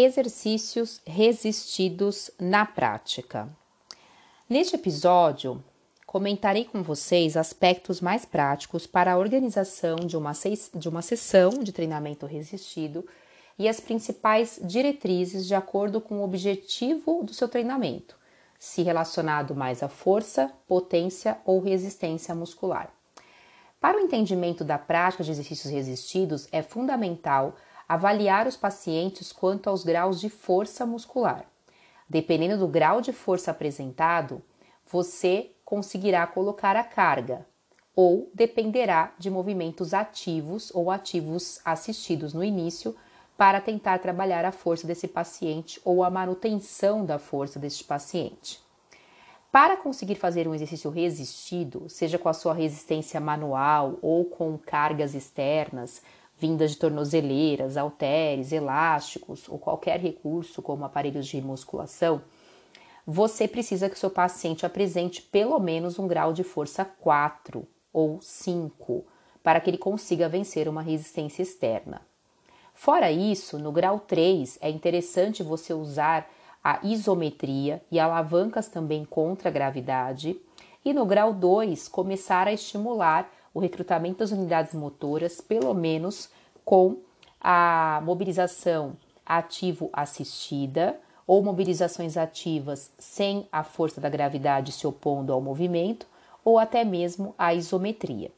exercícios resistidos na prática. Neste episódio, comentarei com vocês aspectos mais práticos para a organização de uma, de uma sessão de treinamento resistido e as principais diretrizes de acordo com o objetivo do seu treinamento, se relacionado mais à força, potência ou resistência muscular. Para o entendimento da prática de exercícios resistidos, é fundamental avaliar os pacientes quanto aos graus de força muscular. Dependendo do grau de força apresentado, você conseguirá colocar a carga, ou dependerá de movimentos ativos ou ativos assistidos no início para tentar trabalhar a força desse paciente ou a manutenção da força deste paciente. Para conseguir fazer um exercício resistido, seja com a sua resistência manual ou com cargas externas, vindas de tornozeleiras, halteres, elásticos ou qualquer recurso como aparelhos de musculação, você precisa que o seu paciente apresente pelo menos um grau de força 4 ou 5 para que ele consiga vencer uma resistência externa. Fora isso, no grau 3 é interessante você usar a isometria e alavancas também contra a gravidade, e no grau 2 começar a estimular o recrutamento das unidades motoras, pelo menos com a mobilização ativo-assistida ou mobilizações ativas sem a força da gravidade se opondo ao movimento, ou até mesmo a isometria.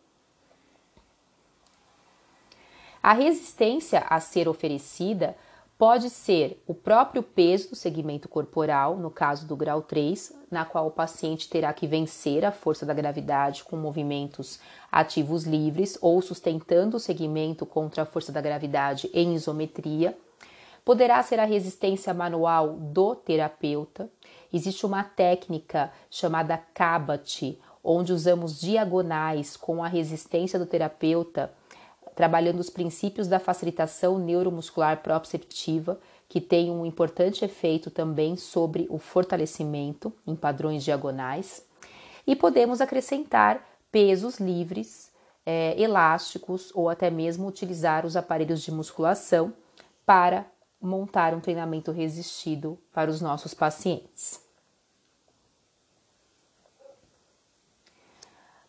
A resistência a ser oferecida Pode ser o próprio peso do segmento corporal, no caso do grau 3, na qual o paciente terá que vencer a força da gravidade com movimentos ativos livres ou sustentando o segmento contra a força da gravidade em isometria. Poderá ser a resistência manual do terapeuta. Existe uma técnica chamada Kabat, onde usamos diagonais com a resistência do terapeuta trabalhando os princípios da facilitação neuromuscular proprioceptiva, que tem um importante efeito também sobre o fortalecimento em padrões diagonais. E podemos acrescentar pesos livres, é, elásticos ou até mesmo utilizar os aparelhos de musculação para montar um treinamento resistido para os nossos pacientes.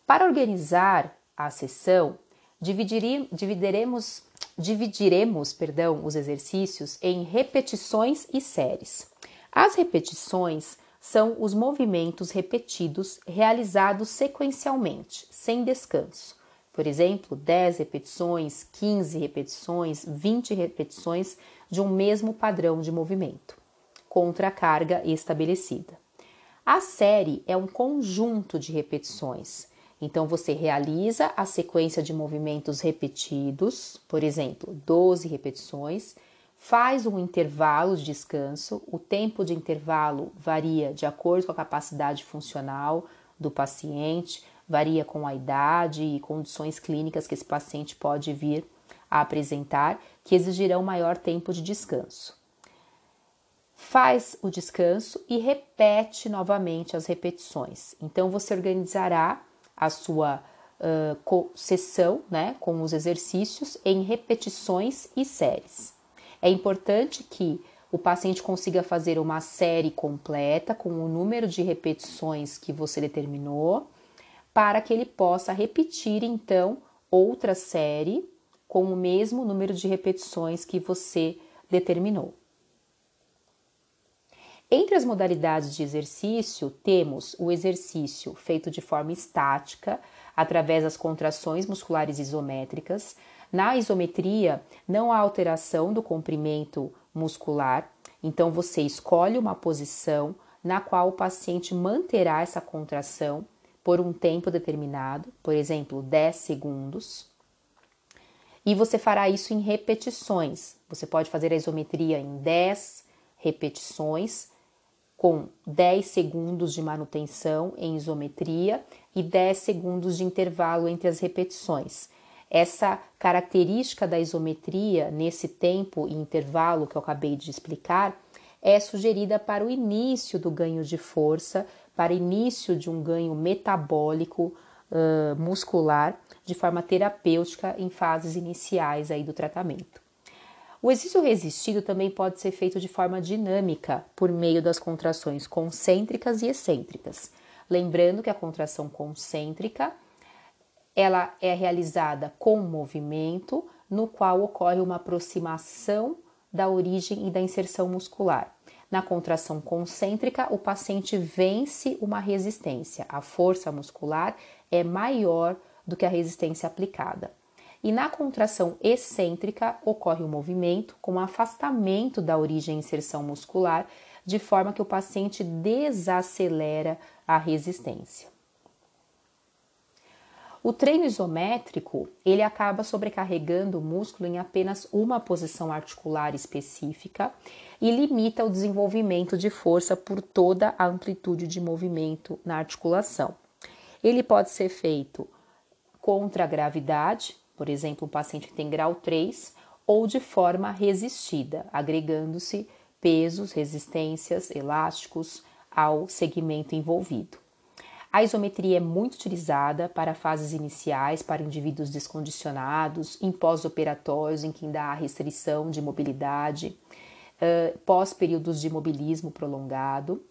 Para organizar a sessão, dividiremos, dividiremos perdão, os exercícios em repetições e séries. As repetições são os movimentos repetidos realizados sequencialmente, sem descanso. Por exemplo, 10 repetições, 15 repetições, 20 repetições de um mesmo padrão de movimento, contra a carga estabelecida. A série é um conjunto de repetições então você realiza a sequência de movimentos repetidos, por exemplo, 12 repetições, faz um intervalo de descanso. O tempo de intervalo varia de acordo com a capacidade funcional do paciente, varia com a idade e condições clínicas que esse paciente pode vir a apresentar, que exigirão maior tempo de descanso. Faz o descanso e repete novamente as repetições. Então você organizará a sua uh, né, com os exercícios em repetições e séries. É importante que o paciente consiga fazer uma série completa com o número de repetições que você determinou, para que ele possa repetir então outra série com o mesmo número de repetições que você determinou. Entre as modalidades de exercício, temos o exercício feito de forma estática, através das contrações musculares isométricas. Na isometria, não há alteração do comprimento muscular, então você escolhe uma posição na qual o paciente manterá essa contração por um tempo determinado, por exemplo, 10 segundos. E você fará isso em repetições. Você pode fazer a isometria em 10 repetições com 10 segundos de manutenção em isometria e 10 segundos de intervalo entre as repetições. Essa característica da isometria nesse tempo e intervalo que eu acabei de explicar é sugerida para o início do ganho de força, para início de um ganho metabólico uh, muscular de forma terapêutica em fases iniciais aí do tratamento. O exercício resistido também pode ser feito de forma dinâmica por meio das contrações concêntricas e excêntricas. Lembrando que a contração concêntrica ela é realizada com movimento, no qual ocorre uma aproximação da origem e da inserção muscular. Na contração concêntrica, o paciente vence uma resistência. A força muscular é maior do que a resistência aplicada. E na contração excêntrica, ocorre o um movimento com afastamento da origem e inserção muscular, de forma que o paciente desacelera a resistência. O treino isométrico, ele acaba sobrecarregando o músculo em apenas uma posição articular específica e limita o desenvolvimento de força por toda a amplitude de movimento na articulação. Ele pode ser feito contra a gravidade, por exemplo, um paciente que tem grau 3, ou de forma resistida, agregando-se pesos, resistências, elásticos ao segmento envolvido. A isometria é muito utilizada para fases iniciais, para indivíduos descondicionados, em pós-operatórios, em que ainda há restrição de mobilidade, uh, pós-períodos de mobilismo prolongado,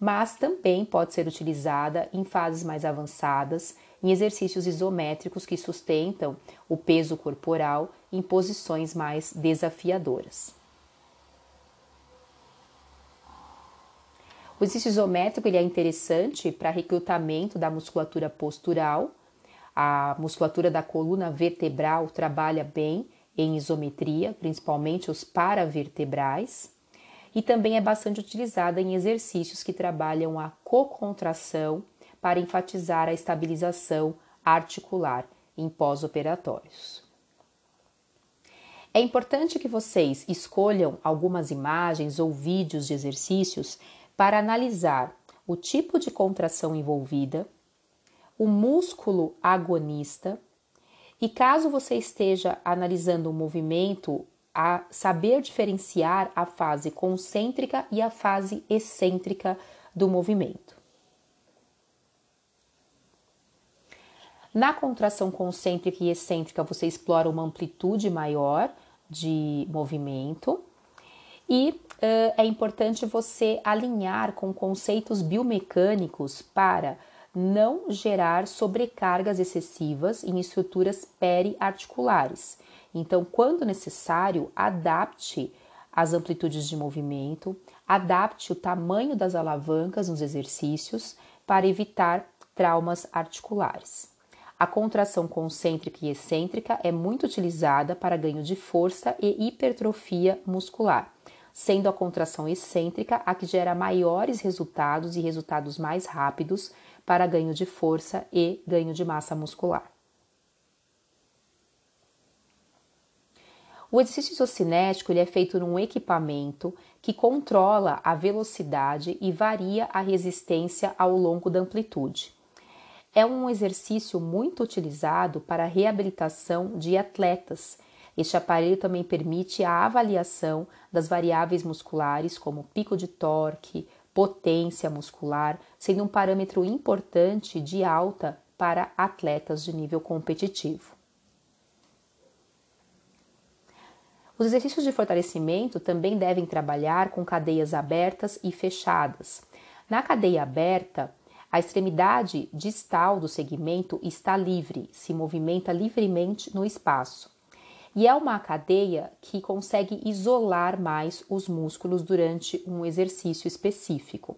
mas também pode ser utilizada em fases mais avançadas, em exercícios isométricos que sustentam o peso corporal em posições mais desafiadoras. O exercício isométrico ele é interessante para recrutamento da musculatura postural. A musculatura da coluna vertebral trabalha bem em isometria, principalmente os paravertebrais, e também é bastante utilizada em exercícios que trabalham a cocontração para enfatizar a estabilização articular em pós-operatórios. É importante que vocês escolham algumas imagens ou vídeos de exercícios para analisar o tipo de contração envolvida, o músculo agonista e caso você esteja analisando o movimento, a saber diferenciar a fase concêntrica e a fase excêntrica do movimento. Na contração concêntrica e excêntrica, você explora uma amplitude maior de movimento e uh, é importante você alinhar com conceitos biomecânicos para não gerar sobrecargas excessivas em estruturas periarticulares. Então, quando necessário, adapte as amplitudes de movimento, adapte o tamanho das alavancas nos exercícios para evitar traumas articulares. A contração concêntrica e excêntrica é muito utilizada para ganho de força e hipertrofia muscular sendo a contração excêntrica a que gera maiores resultados e resultados mais rápidos para ganho de força e ganho de massa muscular. O exercício isocinético ele é feito num equipamento que controla a velocidade e varia a resistência ao longo da amplitude. É um exercício muito utilizado para a reabilitação de atletas este aparelho também permite a avaliação das variáveis musculares, como pico de torque, potência muscular, sendo um parâmetro importante de alta para atletas de nível competitivo. Os exercícios de fortalecimento também devem trabalhar com cadeias abertas e fechadas. Na cadeia aberta, a extremidade distal do segmento está livre, se movimenta livremente no espaço e é uma cadeia que consegue isolar mais os músculos durante um exercício específico.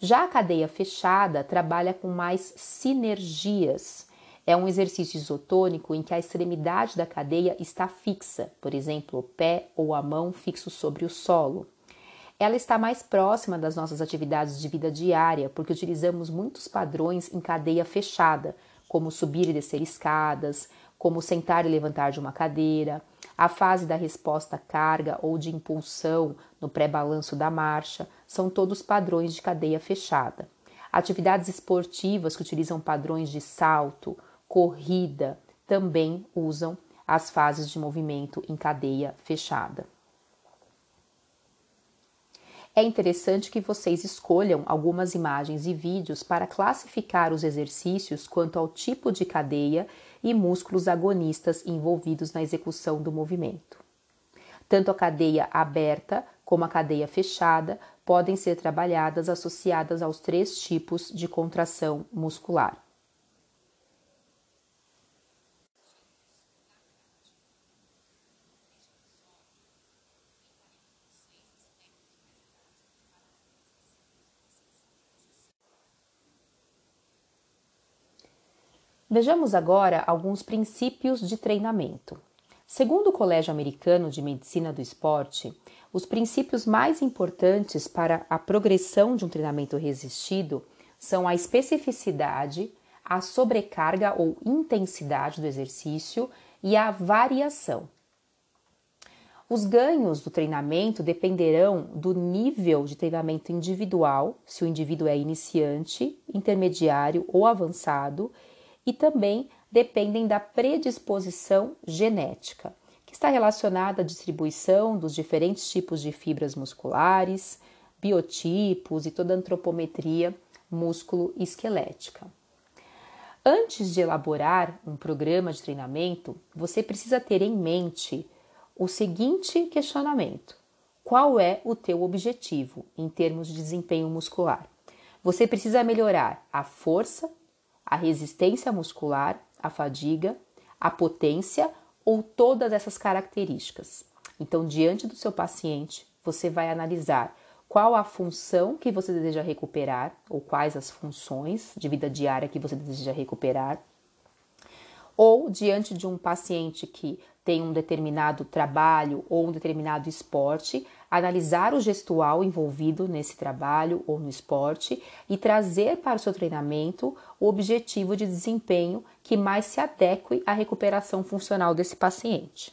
Já a cadeia fechada trabalha com mais sinergias. É um exercício isotônico em que a extremidade da cadeia está fixa, por exemplo, o pé ou a mão fixo sobre o solo. Ela está mais próxima das nossas atividades de vida diária, porque utilizamos muitos padrões em cadeia fechada, como subir e descer escadas, como sentar e levantar de uma cadeira, a fase da resposta carga ou de impulsão no pré-balanço da marcha, são todos padrões de cadeia fechada. Atividades esportivas que utilizam padrões de salto, corrida, também usam as fases de movimento em cadeia fechada. É interessante que vocês escolham algumas imagens e vídeos para classificar os exercícios quanto ao tipo de cadeia e músculos agonistas envolvidos na execução do movimento. Tanto a cadeia aberta como a cadeia fechada podem ser trabalhadas associadas aos três tipos de contração muscular. Vejamos agora alguns princípios de treinamento. Segundo o Colégio Americano de Medicina do Esporte, os princípios mais importantes para a progressão de um treinamento resistido são a especificidade, a sobrecarga ou intensidade do exercício e a variação. Os ganhos do treinamento dependerão do nível de treinamento individual, se o indivíduo é iniciante, intermediário ou avançado, e também dependem da predisposição genética, que está relacionada à distribuição dos diferentes tipos de fibras musculares, biotipos e toda a antropometria músculo-esquelética. Antes de elaborar um programa de treinamento, você precisa ter em mente o seguinte questionamento: qual é o teu objetivo em termos de desempenho muscular? Você precisa melhorar a força, a resistência muscular, a fadiga, a potência ou todas essas características. Então, diante do seu paciente, você vai analisar qual a função que você deseja recuperar ou quais as funções de vida diária que você deseja recuperar. Ou diante de um paciente que tem um determinado trabalho ou um determinado esporte, analisar o gestual envolvido nesse trabalho ou no esporte e trazer para o seu treinamento o objetivo de desempenho que mais se adeque à recuperação funcional desse paciente.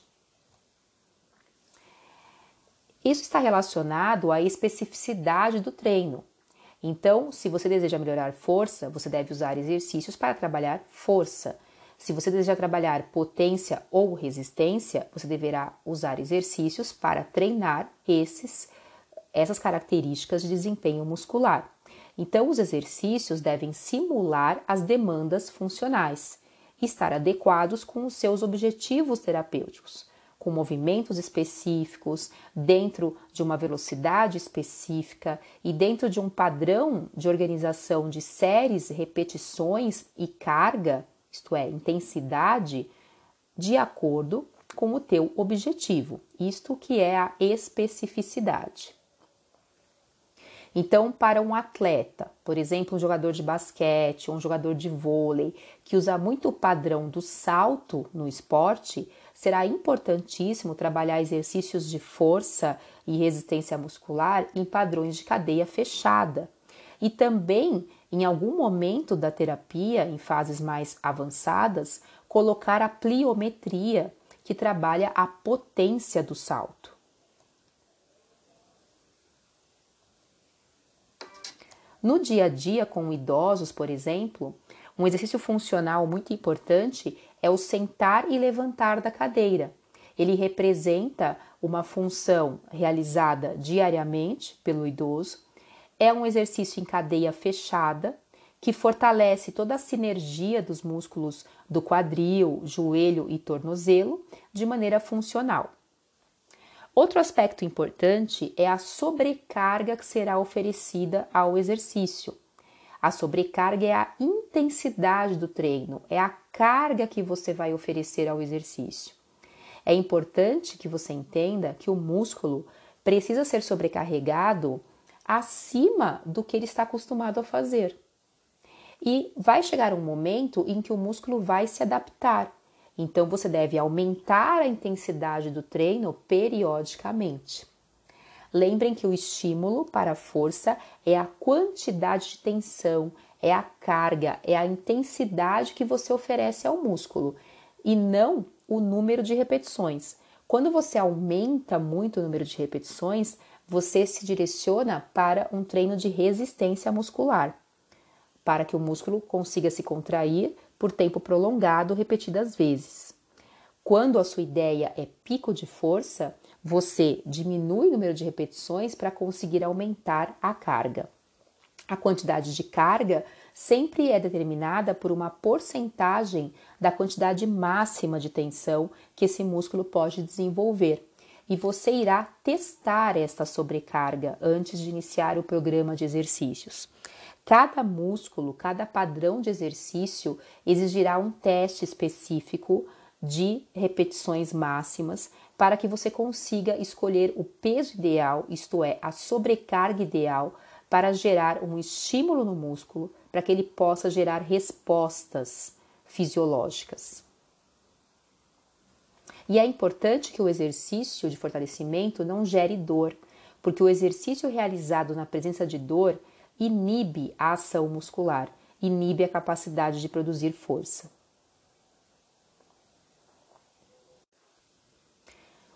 Isso está relacionado à especificidade do treino. Então, se você deseja melhorar força, você deve usar exercícios para trabalhar força. Se você deseja trabalhar potência ou resistência, você deverá usar exercícios para treinar esses, essas características de desempenho muscular. Então, os exercícios devem simular as demandas funcionais e estar adequados com os seus objetivos terapêuticos, com movimentos específicos, dentro de uma velocidade específica e dentro de um padrão de organização de séries, repetições e carga isto é, intensidade, de acordo com o teu objetivo, isto que é a especificidade. Então, para um atleta, por exemplo, um jogador de basquete ou um jogador de vôlei que usa muito o padrão do salto no esporte, será importantíssimo trabalhar exercícios de força e resistência muscular em padrões de cadeia fechada. E também em algum momento da terapia, em fases mais avançadas, colocar a pliometria, que trabalha a potência do salto. No dia a dia com idosos, por exemplo, um exercício funcional muito importante é o sentar e levantar da cadeira. Ele representa uma função realizada diariamente pelo idoso é um exercício em cadeia fechada que fortalece toda a sinergia dos músculos do quadril, joelho e tornozelo de maneira funcional. Outro aspecto importante é a sobrecarga que será oferecida ao exercício. A sobrecarga é a intensidade do treino, é a carga que você vai oferecer ao exercício. É importante que você entenda que o músculo precisa ser sobrecarregado acima do que ele está acostumado a fazer. E vai chegar um momento em que o músculo vai se adaptar. Então você deve aumentar a intensidade do treino periodicamente. Lembrem que o estímulo para a força é a quantidade de tensão, é a carga, é a intensidade que você oferece ao músculo e não o número de repetições. Quando você aumenta muito o número de repetições, você se direciona para um treino de resistência muscular, para que o músculo consiga se contrair por tempo prolongado repetidas vezes. Quando a sua ideia é pico de força, você diminui o número de repetições para conseguir aumentar a carga. A quantidade de carga sempre é determinada por uma porcentagem da quantidade máxima de tensão que esse músculo pode desenvolver. E você irá testar esta sobrecarga antes de iniciar o programa de exercícios. Cada músculo, cada padrão de exercício exigirá um teste específico de repetições máximas para que você consiga escolher o peso ideal, isto é, a sobrecarga ideal, para gerar um estímulo no músculo para que ele possa gerar respostas fisiológicas. E é importante que o exercício de fortalecimento não gere dor, porque o exercício realizado na presença de dor inibe a ação muscular, inibe a capacidade de produzir força.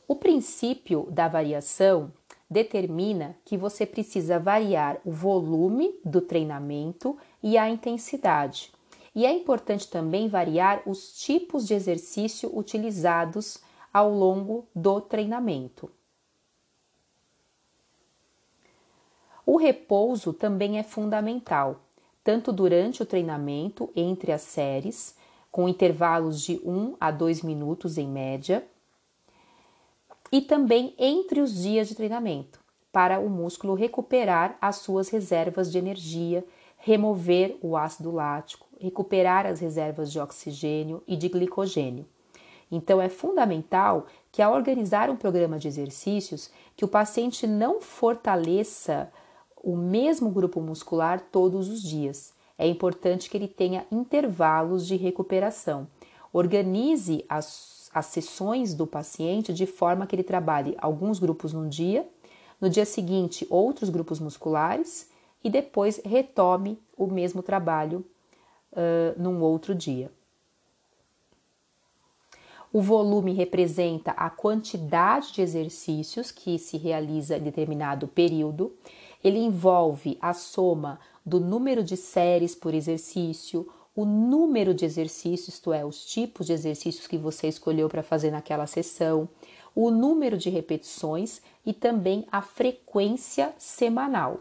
O princípio da variação determina que você precisa variar o volume do treinamento e a intensidade. E é importante também variar os tipos de exercício utilizados ao longo do treinamento. O repouso também é fundamental, tanto durante o treinamento, entre as séries, com intervalos de 1 a 2 minutos em média, e também entre os dias de treinamento, para o músculo recuperar as suas reservas de energia, remover o ácido lático, recuperar as reservas de oxigênio e de glicogênio. Então é fundamental que ao organizar um programa de exercícios, que o paciente não fortaleça o mesmo grupo muscular todos os dias. É importante que ele tenha intervalos de recuperação. Organize as as sessões do paciente de forma que ele trabalhe alguns grupos num dia, no dia seguinte outros grupos musculares e depois retome o mesmo trabalho uh, num outro dia. O volume representa a quantidade de exercícios que se realiza em determinado período. Ele envolve a soma do número de séries por exercício, o número de exercícios, isto é, os tipos de exercícios que você escolheu para fazer naquela sessão, o número de repetições e também a frequência semanal.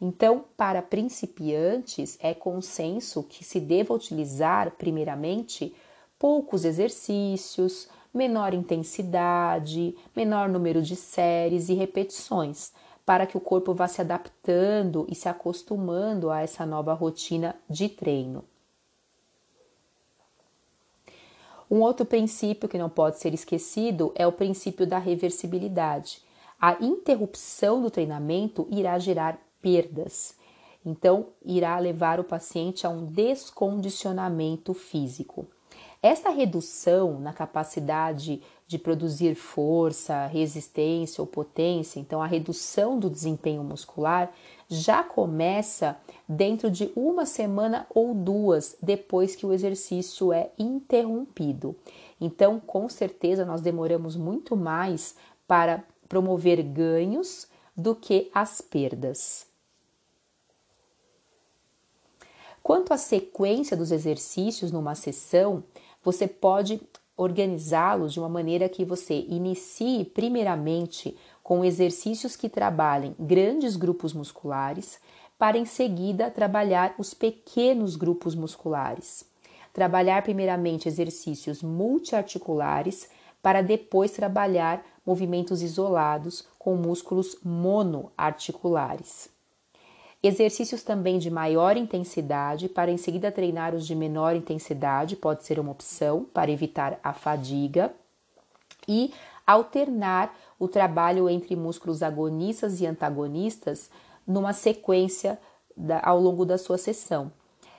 Então, para principiantes, é consenso que se deva utilizar, primeiramente, poucos exercícios, menor intensidade, menor número de séries e repetições, para que o corpo vá se adaptando e se acostumando a essa nova rotina de treino. Um outro princípio que não pode ser esquecido é o princípio da reversibilidade. A interrupção do treinamento irá gerar perdas, então irá levar o paciente a um descondicionamento físico. Esta redução na capacidade de produzir força, resistência ou potência, então a redução do desempenho muscular, já começa dentro de uma semana ou duas depois que o exercício é interrompido. Então, com certeza, nós demoramos muito mais para promover ganhos do que as perdas. Quanto à sequência dos exercícios numa sessão, você pode organizá-los de uma maneira que você inicie primeiramente com exercícios que trabalhem grandes grupos musculares, para em seguida trabalhar os pequenos grupos musculares. Trabalhar primeiramente exercícios multiarticulares para depois trabalhar movimentos isolados com músculos monoarticulares. Exercícios também de maior intensidade, para em seguida treinar os de menor intensidade, pode ser uma opção para evitar a fadiga. E alternar o trabalho entre músculos agonistas e antagonistas numa sequência da, ao longo da sua sessão.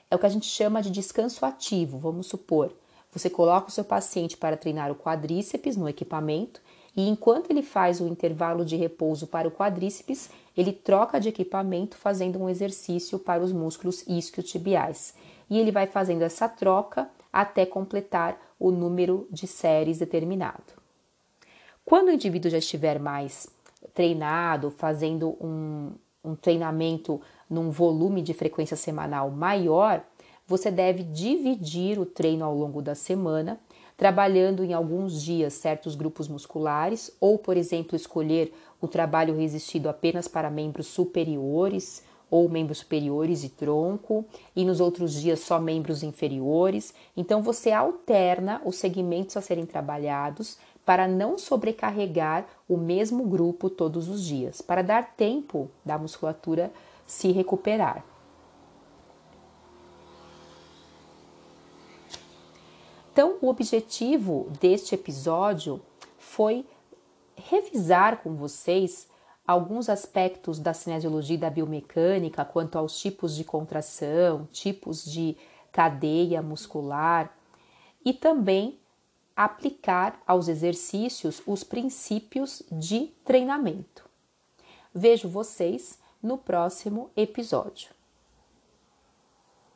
É o que a gente chama de descanso ativo. Vamos supor, você coloca o seu paciente para treinar o quadríceps no equipamento e enquanto ele faz o intervalo de repouso para o quadríceps, ele troca de equipamento fazendo um exercício para os músculos isquiotibiais. E ele vai fazendo essa troca até completar o número de séries determinado. Quando o indivíduo já estiver mais treinado, fazendo um, um treinamento num volume de frequência semanal maior, você deve dividir o treino ao longo da semana trabalhando em alguns dias certos grupos musculares, ou, por exemplo, escolher o trabalho resistido apenas para membros superiores ou membros superiores e tronco, e nos outros dias só membros inferiores. Então você alterna os segmentos a serem trabalhados para não sobrecarregar o mesmo grupo todos os dias, para dar tempo da musculatura se recuperar. Então, o objetivo deste episódio foi revisar com vocês alguns aspectos da cinesiologia e da biomecânica quanto aos tipos de contração, tipos de cadeia muscular e também aplicar aos exercícios os princípios de treinamento. Vejo vocês no próximo episódio.